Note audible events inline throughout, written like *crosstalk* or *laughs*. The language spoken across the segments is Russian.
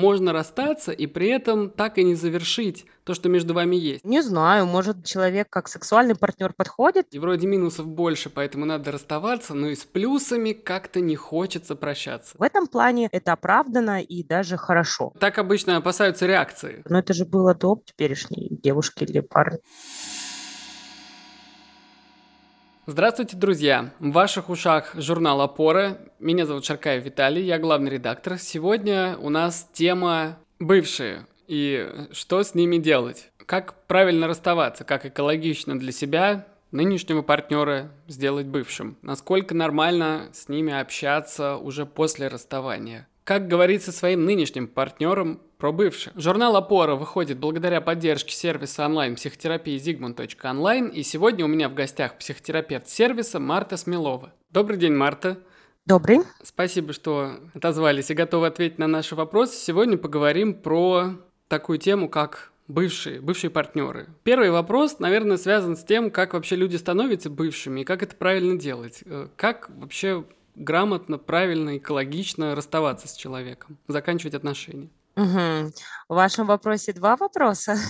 можно расстаться и при этом так и не завершить то, что между вами есть? Не знаю, может, человек как сексуальный партнер подходит? И вроде минусов больше, поэтому надо расставаться, но и с плюсами как-то не хочется прощаться. В этом плане это оправдано и даже хорошо. Так обычно опасаются реакции. Но это же было до теперешней девушки или парня. Здравствуйте, друзья! В ваших ушах журнал «Опора». Меня зовут Шаркаев Виталий, я главный редактор. Сегодня у нас тема «Бывшие» и что с ними делать. Как правильно расставаться, как экологично для себя нынешнего партнера сделать бывшим. Насколько нормально с ними общаться уже после расставания. Как говорить со своим нынешним партнером про бывших. Журнал «Опора» выходит благодаря поддержке сервиса онлайн-психотерапии zigmund.online, и сегодня у меня в гостях психотерапевт сервиса Марта Смелова. Добрый день, Марта. Добрый. Спасибо, что отозвались и готовы ответить на наши вопросы. Сегодня поговорим про такую тему, как бывшие, бывшие партнеры. Первый вопрос, наверное, связан с тем, как вообще люди становятся бывшими и как это правильно делать. Э, как вообще грамотно, правильно, экологично расставаться с человеком, заканчивать отношения. Угу. В вашем вопросе два вопроса. *laughs*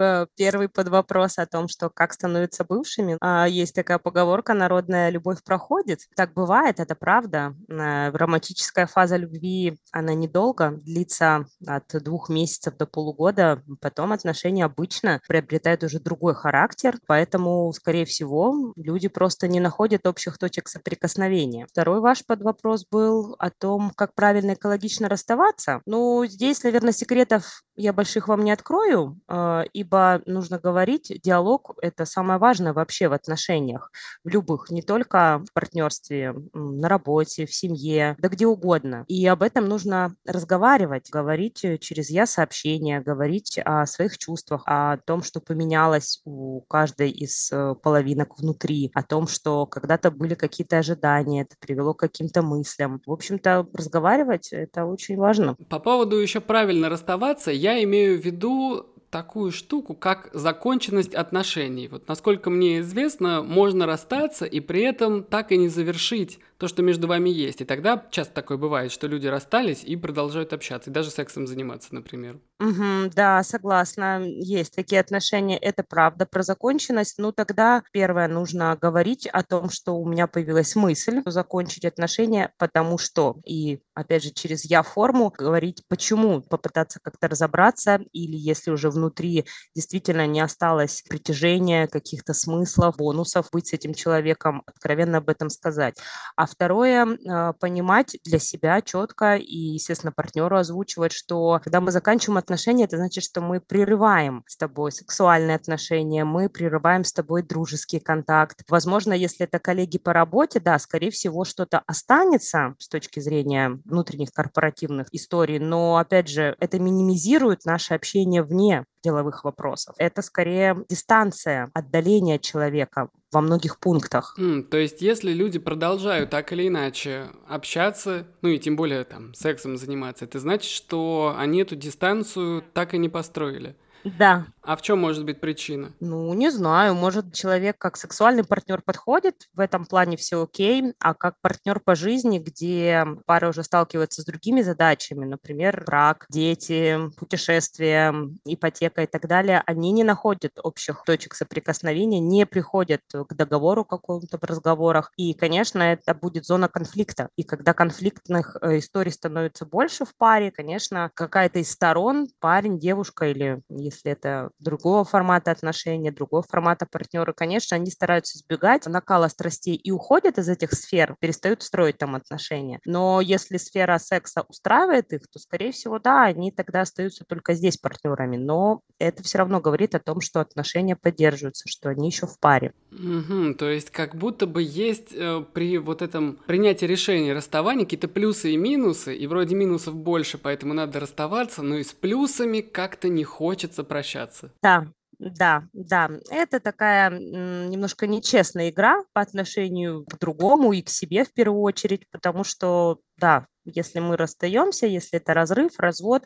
Э, первый под вопрос о том, что как становятся бывшими. А, есть такая поговорка «народная любовь проходит». Так бывает, это правда. Э, романтическая фаза любви, она недолго, длится от двух месяцев до полугода. Потом отношения обычно приобретают уже другой характер, поэтому, скорее всего, люди просто не находят общих точек соприкосновения. Второй ваш под вопрос был о том, как правильно экологично расставаться. Ну, здесь, наверное, секретов я больших вам не открою, а, ибо нужно говорить, диалог – это самое важное вообще в отношениях, в любых, не только в партнерстве, на работе, в семье, да где угодно. И об этом нужно разговаривать, говорить э, через «я-сообщение», говорить о своих чувствах, о том, что поменялось у каждой из э, половинок внутри, о том, что когда-то были какие-то ожидания, это привело к каким-то мыслям. В общем-то, разговаривать – это очень важно. По поводу еще правильно расставаться, я имею в виду такую штуку, как законченность отношений. Вот насколько мне известно, можно расстаться и при этом так и не завершить то, что между вами есть. И тогда часто такое бывает, что люди расстались и продолжают общаться, и даже сексом заниматься, например. Угу, да, согласна. Есть такие отношения, это правда. Про законченность, ну тогда первое, нужно говорить о том, что у меня появилась мысль закончить отношения, потому что. И опять же, через я-форму говорить, почему, попытаться как-то разобраться, или если уже внутри действительно не осталось притяжения, каких-то смыслов, бонусов быть с этим человеком, откровенно об этом сказать. А второе, а, понимать для себя четко и, естественно, партнеру озвучивать, что когда мы заканчиваем отношения, это значит, что мы прерываем с тобой сексуальные отношения, мы прерываем с тобой дружеский контакт. Возможно, если это коллеги по работе, да, скорее всего, что-то останется с точки зрения внутренних корпоративных историй, но, опять же, это минимизирует наше общение вне деловых вопросов. Это скорее дистанция, отдаление человека во многих пунктах. Mm, то есть, если люди продолжают так или иначе общаться, ну и тем более там сексом заниматься, это значит, что они эту дистанцию так и не построили. Да. А в чем может быть причина? Ну, не знаю. Может, человек как сексуальный партнер подходит, в этом плане все окей, а как партнер по жизни, где пара уже сталкивается с другими задачами, например, брак, дети, путешествия, ипотека и так далее, они не находят общих точек соприкосновения, не приходят к договору какому-то в разговорах. И, конечно, это будет зона конфликта. И когда конфликтных э, историй становится больше в паре, конечно, какая-то из сторон, парень, девушка или если это другого формата отношения, другого формата партнера, конечно, они стараются избегать накала страстей и уходят из этих сфер, перестают строить там отношения. Но если сфера секса устраивает их, то, скорее всего, да, они тогда остаются только здесь партнерами. Но это все равно говорит о том, что отношения поддерживаются, что они еще в паре. Угу, то есть как будто бы есть э, при вот этом принятии решения расставания какие-то плюсы и минусы, и вроде минусов больше, поэтому надо расставаться, но и с плюсами как-то не хочется прощаться. Да, да, да, это такая немножко нечестная игра по отношению к другому и к себе в первую очередь, потому что, да, если мы расстаемся, если это разрыв, развод,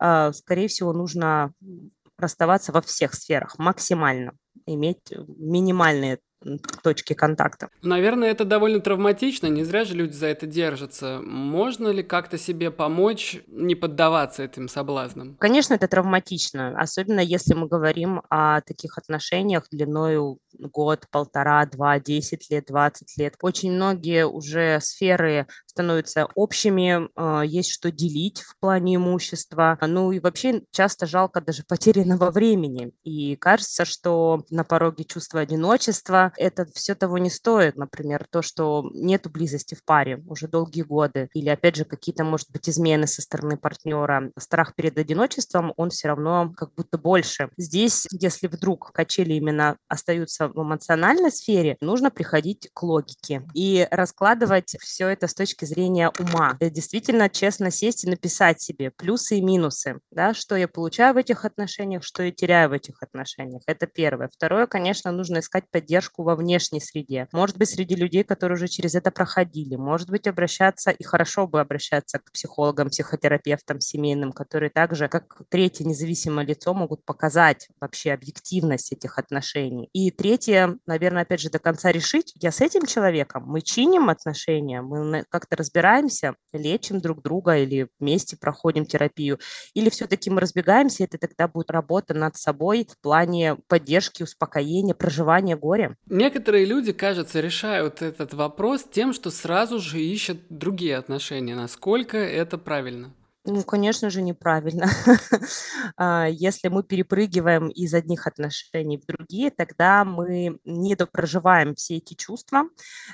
э, скорее всего, нужно расставаться во всех сферах максимально, иметь минимальные точки контакта. Наверное, это довольно травматично, не зря же люди за это держатся. Можно ли как-то себе помочь не поддаваться этим соблазнам? Конечно, это травматично, особенно если мы говорим о таких отношениях длиною год, полтора, два, десять лет, двадцать лет. Очень многие уже сферы становятся общими, а, есть что делить в плане имущества. Ну и вообще часто жалко даже *laughs* потерянного времени. И кажется, что на пороге чувства одиночества это все того не стоит. Например, то, что нет близости в паре уже долгие годы. Или, опять же, какие-то, может быть, измены со стороны партнера. Страх перед одиночеством, он все равно как будто больше. Здесь, если вдруг качели именно остаются в эмоциональной сфере, нужно приходить к логике и раскладывать все это с точки зрения ума. Действительно, честно сесть и написать себе плюсы и минусы, да, что я получаю в этих отношениях, что я теряю в этих отношениях. Это первое. Второе, конечно, нужно искать поддержку во внешней среде. Может быть, среди людей, которые уже через это проходили. Может быть, обращаться, и хорошо бы обращаться к психологам, психотерапевтам семейным, которые также, как третье независимое лицо, могут показать вообще объективность этих отношений. И третье, наверное, опять же, до конца решить, я с этим человеком, мы чиним отношения, мы как-то разбираемся, лечим друг друга или вместе проходим терапию, или все-таки мы разбегаемся, это тогда будет работа над собой в плане поддержки, успокоения, проживания горя. Некоторые люди, кажется, решают этот вопрос тем, что сразу же ищут другие отношения. Насколько это правильно? Ну, конечно же, неправильно. *laughs* А, если мы перепрыгиваем из одних отношений в другие, тогда мы не проживаем все эти чувства,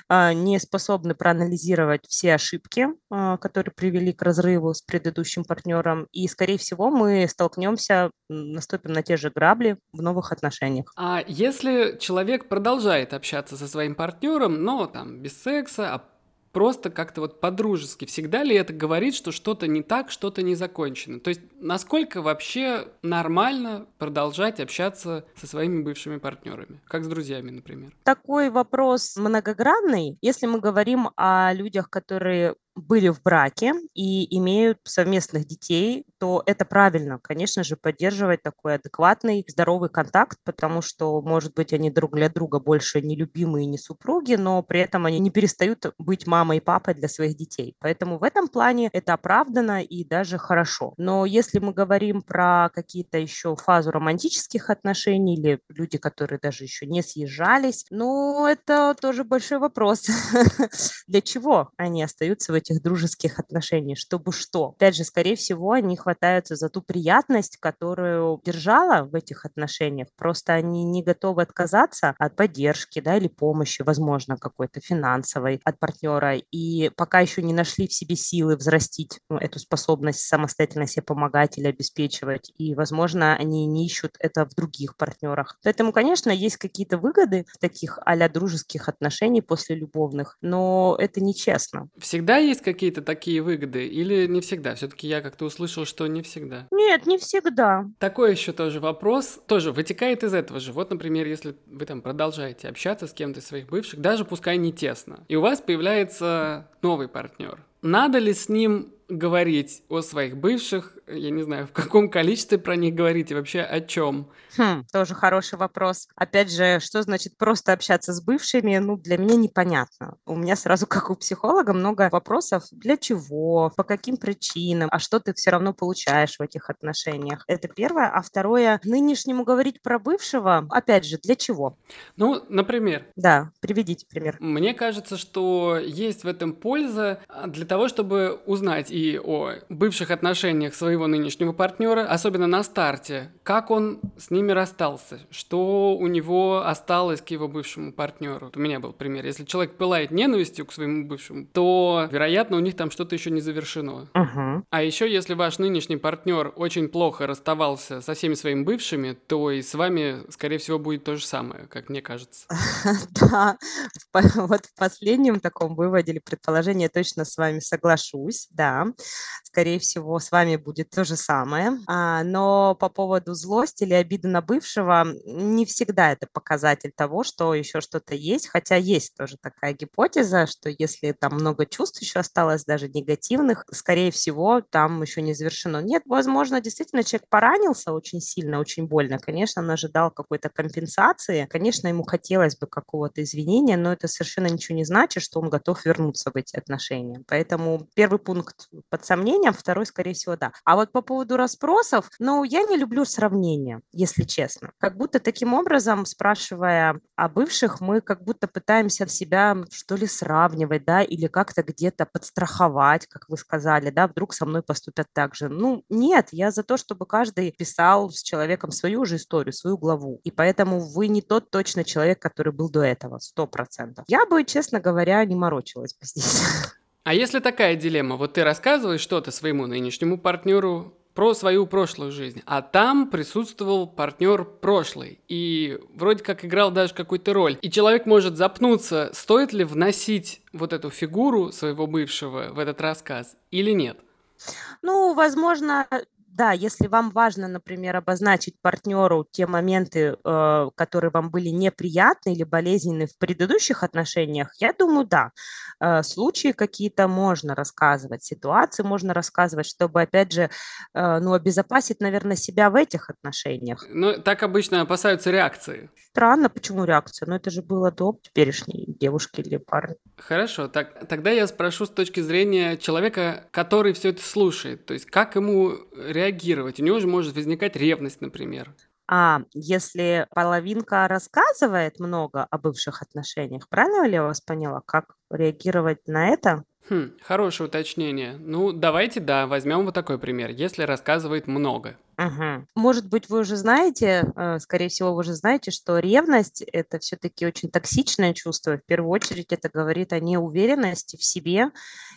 а, не способны проанализировать все ошибки, а, которые привели к разрыву с предыдущим партнером, и, скорее всего, мы столкнемся, наступим на те же грабли в новых отношениях. А если человек продолжает общаться со своим партнером, но там без секса, а просто как-то вот по-дружески. Всегда ли это говорит, что что-то не так, что-то не закончено? То есть насколько вообще нормально продолжать общаться со своими бывшими партнерами, как с друзьями, например? Такой вопрос многогранный. Если мы говорим о людях, которые были в браке и имеют совместных детей, то это правильно, конечно же, поддерживать такой адекватный, здоровый контакт, потому что, может быть, они друг для друга больше не любимые, не супруги, но при этом они не перестают быть мамой и папой для своих детей. Поэтому в этом плане это оправдано и даже хорошо. Но если мы говорим про какие-то еще фазу романтических отношений или люди, которые даже еще не съезжались, ну, это тоже большой вопрос. *laughs* Для чего они остаются в этих этих дружеских отношений, чтобы что. Опять же, скорее всего, они хватаются за ту приятность, которую держала в этих отношениях. Просто они не готовы отказаться от поддержки, да, или помощи, возможно, какой-то финансовой от партнера. И пока еще не нашли в себе силы взрастить ну, эту способность самостоятельно себе помогать или обеспечивать. И, возможно, они не ищут это в других партнерах. Поэтому, конечно, есть какие-то выгоды в таких а дружеских отношений после любовных, но это нечестно. Всегда есть какие-то такие выгоды или не всегда? Все-таки я как-то услышал, что не всегда. Нет, не всегда. Такой еще тоже вопрос, тоже вытекает из этого же. Вот, например, если вы там продолжаете общаться с кем-то из своих бывших, даже пускай не тесно, и у вас появляется новый партнер. Надо ли с ним говорить о своих бывших, я не знаю, в каком количестве про них говорить и вообще о чем? Хм, тоже хороший вопрос. Опять же, что значит просто общаться с бывшими, ну, для меня непонятно. У меня сразу, как у психолога, много вопросов. Для чего? По каким причинам? А что ты все равно получаешь в этих отношениях? Это первое. А второе, нынешнему говорить про бывшего, опять же, для чего? Ну, например. Да, приведите пример. Мне кажется, что есть в этом польза для того, чтобы узнать и о бывших отношениях своего нынешнего партнера, особенно на старте, как он с ними расстался, что у него осталось к его бывшему партнеру. У меня был пример. Если человек пылает ненавистью к своему бывшему, то, вероятно, у них там что-то еще не завершено. Uh-huh. А еще, если ваш нынешний партнер очень плохо расставался со всеми своими бывшими, то и с вами, скорее всего, будет то же самое, как мне кажется. *laughs* Да, вот в последнем таком выводе или предположении я точно с вами соглашусь, да. Скорее всего, с вами будет то же самое. А, но по поводу злости или обиды на бывшего, не всегда это показатель того, что еще что-то есть, хотя есть тоже такая гипотеза, что если там много чувств еще осталось, даже негативных, скорее всего, там еще не завершено. Нет, возможно, действительно человек поранился очень сильно, очень больно. Конечно, он ожидал какой-то компенсации. Конечно, ему хотелось бы какого-то извинения, но это совершенно ничего не значит, что он готов вернуться в эти отношения. Поэтому первый пункт под сомнением, второй, скорее всего, да. А вот по поводу расспросов, ну, я не люблю сравнения, если честно. Как будто таким образом, спрашивая о бывших, мы как будто пытаемся себя, что ли, сравнивать, да, или как-то где-то подстраховать, как вы сказали, да, вдруг со мной поступят так же. Ну, нет, я за то, чтобы каждый писал с человеком свою же историю, свою главу. И поэтому вы не тот точно человек, который был до этого, сто процентов. Я бы, честно говоря, не морочилась бы здесь. *laughs* А если такая дилемма, вот ты рассказываешь что-то своему нынешнему партнеру про свою прошлую жизнь, а там присутствовал партнер прошлый и вроде как играл даже какую-то роль. И человек может запнуться, стоит ли вносить вот эту фигуру своего бывшего в этот рассказ или нет. Ну, возможно, да, если вам важно, например, обозначить партнеру те моменты, э, которые вам были неприятны или болезненны в предыдущих отношениях, я думаю, да. Э, случаи какие-то можно рассказывать, ситуации можно рассказывать, чтобы, опять же, э, ну, обезопасить, наверное, себя в этих отношениях. Ну, так обычно опасаются реакции. Странно, почему реакция? Но это же было до теперешней девушки или парня. Хорошо, так, тогда я спрошу с точки зрения человека, который все это слушает. То есть как ему реагировать реагировать. У него же может возникать ревность, например. А если половинка рассказывает много о бывших отношениях, правильно ли я вас поняла? Как реагировать на это? Хм, хорошее уточнение. Ну, давайте, да, возьмем вот такой пример. Если рассказывает много. Угу. Может быть, вы уже знаете, э, скорее всего, вы уже знаете, что ревность– это все-таки очень токсичное чувство. В первую очередь это говорит о неуверенности в себе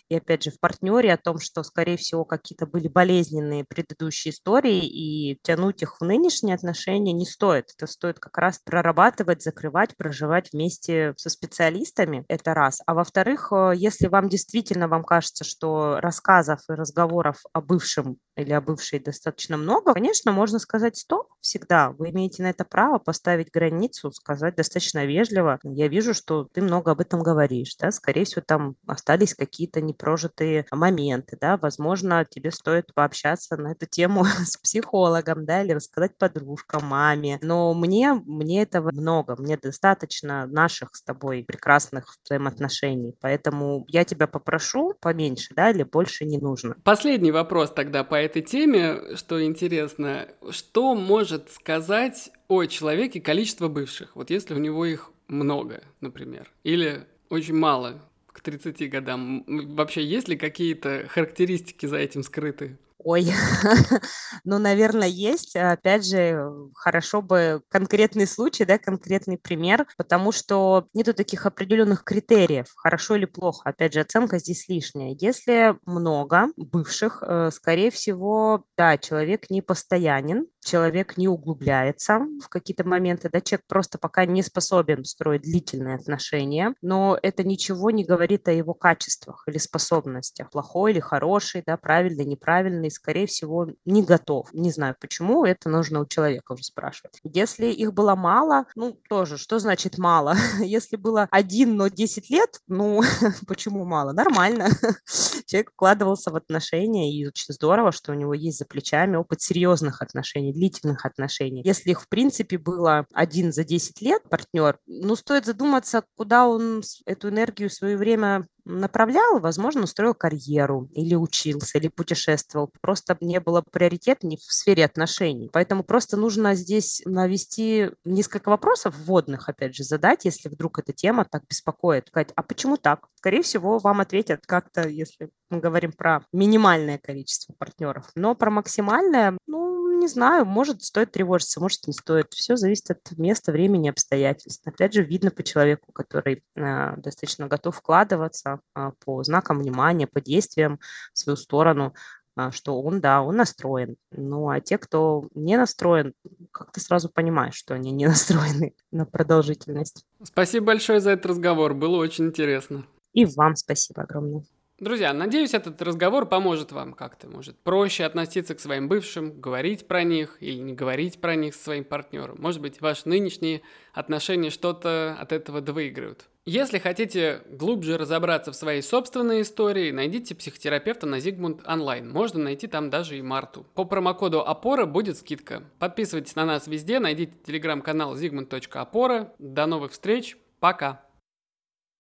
и, опять же, в партнере, о том, что, скорее всего, какие-то были болезненные предыдущие истории, и тянуть их в нынешние отношения не стоит. Это стоит как раз прорабатывать, закрывать, проживать вместе со специалистами. Это раз. А во-вторых, э, если вам действительно вам кажется, что рассказов и разговоров о бывшем или о бывшей достаточно много, конечно, можно сказать стоп всегда. Вы имеете на это право поставить границу, сказать достаточно вежливо. Я вижу, что ты много об этом говоришь, да, скорее всего, там остались какие-то непрожитые моменты, да, возможно, тебе стоит пообщаться на эту тему *laughs* с психологом, да, или рассказать подружкам, маме. Но мне, мне этого много, мне достаточно наших с тобой прекрасных взаимоотношений, поэтому я тебя попрошу поменьше, да, или больше не нужно. Последний вопрос тогда по этой теме, что интересно, что может сказать о человеке количество бывших? Вот если у него их много, например, или очень мало к 30 годам. Вообще, есть ли какие-то характеристики за этим скрыты? Ой, *laughs* ну, наверное, есть. Опять же, хорошо бы конкретный случай, да, конкретный пример, потому что нету таких определенных критериев, хорошо или плохо. Опять же, оценка здесь лишняя. Если много бывших, э, скорее всего, да, человек не постоянен, человек не углубляется в какие-то моменты, да, человек просто пока не способен строить длительные отношения, но это ничего не говорит о его качествах или способностях, плохой или хороший, да, правильный, неправильный, скорее всего, не готов. Не знаю почему, это нужно у человека уже спрашивать. Если их было мало, ну, тоже, что значит мало? *laughs* Если было один, но 10 лет, ну, *laughs* почему мало? Нормально. *laughs* Человек вкладывался в отношения, и очень здорово, что у него есть за плечами опыт серьезных отношений, длительных отношений. Если их, в принципе, было один за 10 лет партнер, ну, стоит задуматься, куда он эту энергию, свое время направлял, возможно, устроил карьеру или учился, или путешествовал. Просто не было приоритет не в сфере отношений. Поэтому просто нужно здесь навести несколько вопросов вводных, опять же, задать, если вдруг эта тема так беспокоит. Сказать, а почему так? Скорее всего, вам ответят как-то, если мы говорим про минимальное количество партнеров. Но про максимальное, ну, не знаю, может, стоит тревожиться, может, не стоит. Все зависит от места, времени, обстоятельств. Опять же, видно по человеку, который э, достаточно готов вкладываться э, по знакам внимания, по действиям в свою сторону, э, что он, да, он настроен. Ну, а те, кто не настроен, как ты сразу понимаешь, что они не *laughs* настроены на продолжительность. Спасибо большое за этот разговор, было очень интересно. И вам спасибо огромное. Друзья, надеюсь, этот разговор поможет вам как-то, может, проще относиться к своим бывшим, говорить про них или не говорить про них со своим партнером. Может быть, ваши нынешние отношения что-то от этого довыигрывают. Если хотите глубже разобраться в своей собственной истории, найдите психотерапевта на Зигмунд онлайн. Можно найти там даже и Марту. По промокоду опора будет скидка. Подписывайтесь на нас везде, найдите телеграм-канал zigmund.опора. До новых встреч, пока!